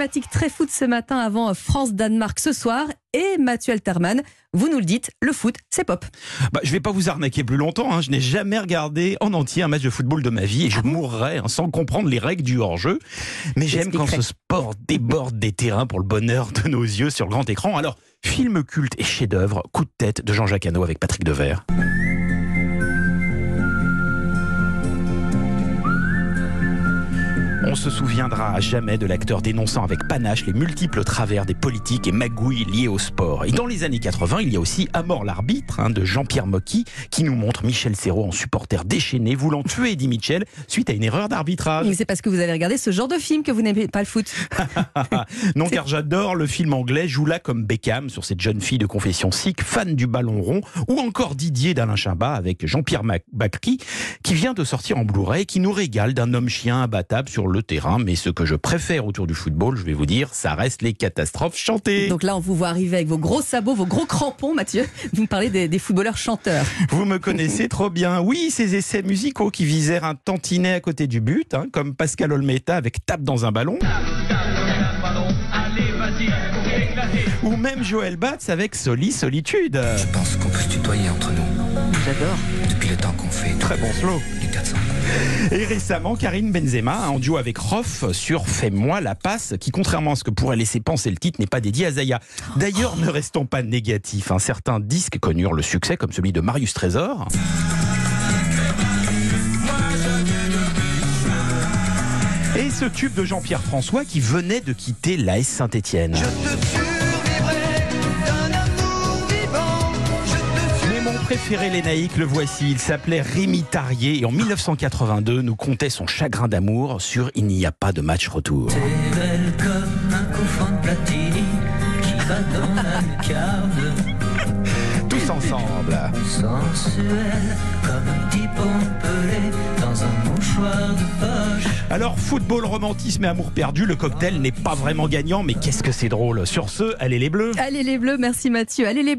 thématique très foot ce matin avant France-Danemark ce soir. Et Mathieu Alterman, vous nous le dites, le foot, c'est pop. Bah, je vais pas vous arnaquer plus longtemps. hein. Je n'ai jamais regardé en entier un match de football de ma vie et je mourrais hein, sans comprendre les règles du hors-jeu. Mais j'aime quand ce sport déborde des terrains pour le bonheur de nos yeux sur le grand écran. Alors, film culte et chef-d'œuvre, coup de tête de Jean-Jacques Hano avec Patrick Devers. On se souviendra à jamais de l'acteur dénonçant avec panache les multiples travers des politiques et magouilles liées au sport. Et dans les années 80, il y a aussi À mort l'arbitre hein, de Jean-Pierre Mocky qui nous montre Michel Serrault en supporter déchaîné voulant tuer Eddie Mitchell suite à une erreur d'arbitrage. Mais c'est parce que vous avez regardé ce genre de film que vous n'aimez pas le foot. non, car j'adore le film anglais Joue-la comme Beckham sur cette jeune fille de confession sikh, fan du ballon rond, ou encore Didier d'Alain Chabat avec Jean-Pierre Bacry qui vient de sortir en Blu-ray qui nous régale d'un homme chien imbattable sur le terrain. Mais ce que je préfère autour du football, je vais vous dire, ça reste les catastrophes chantées. Donc là, on vous voit arriver avec vos gros sabots, vos gros crampons, Mathieu. Vous me parlez des, des footballeurs chanteurs. Vous me connaissez trop bien. Oui, ces essais musicaux qui visèrent un tantinet à côté du but, hein, comme Pascal Olmeta avec Tape dans un ballon. Ou même Joël Batz avec Soli Solitude. Je pense qu'on peut se tutoyer entre nous. J'adore. Depuis le temps qu'on fait Très bon slow. du 400. Et récemment, Karine Benzema, en duo avec Rof sur Fais-moi la passe, qui contrairement à ce que pourrait laisser penser le titre, n'est pas dédié à Zaya. D'ailleurs, ne restons pas négatifs. hein. Certains disques connurent le succès, comme celui de Marius Trésor. Et ce tube de Jean-Pierre François qui venait de quitter l'AS Saint-Étienne. Préféré lénaïque, le voici. Il s'appelait Rémi Tarier et en 1982 nous contait son chagrin d'amour sur Il n'y a pas de match retour. T'es belle comme un coup franc de platine qui va dans la lucarne. Tous ensemble. Sensuelle comme un petit pompelé dans un mouchoir de poche. Alors, football, romantisme et amour perdu, le cocktail n'est pas vraiment gagnant, mais qu'est-ce que c'est drôle. Sur ce, allez les bleus Allez les bleus, merci Mathieu. Allez les bleus.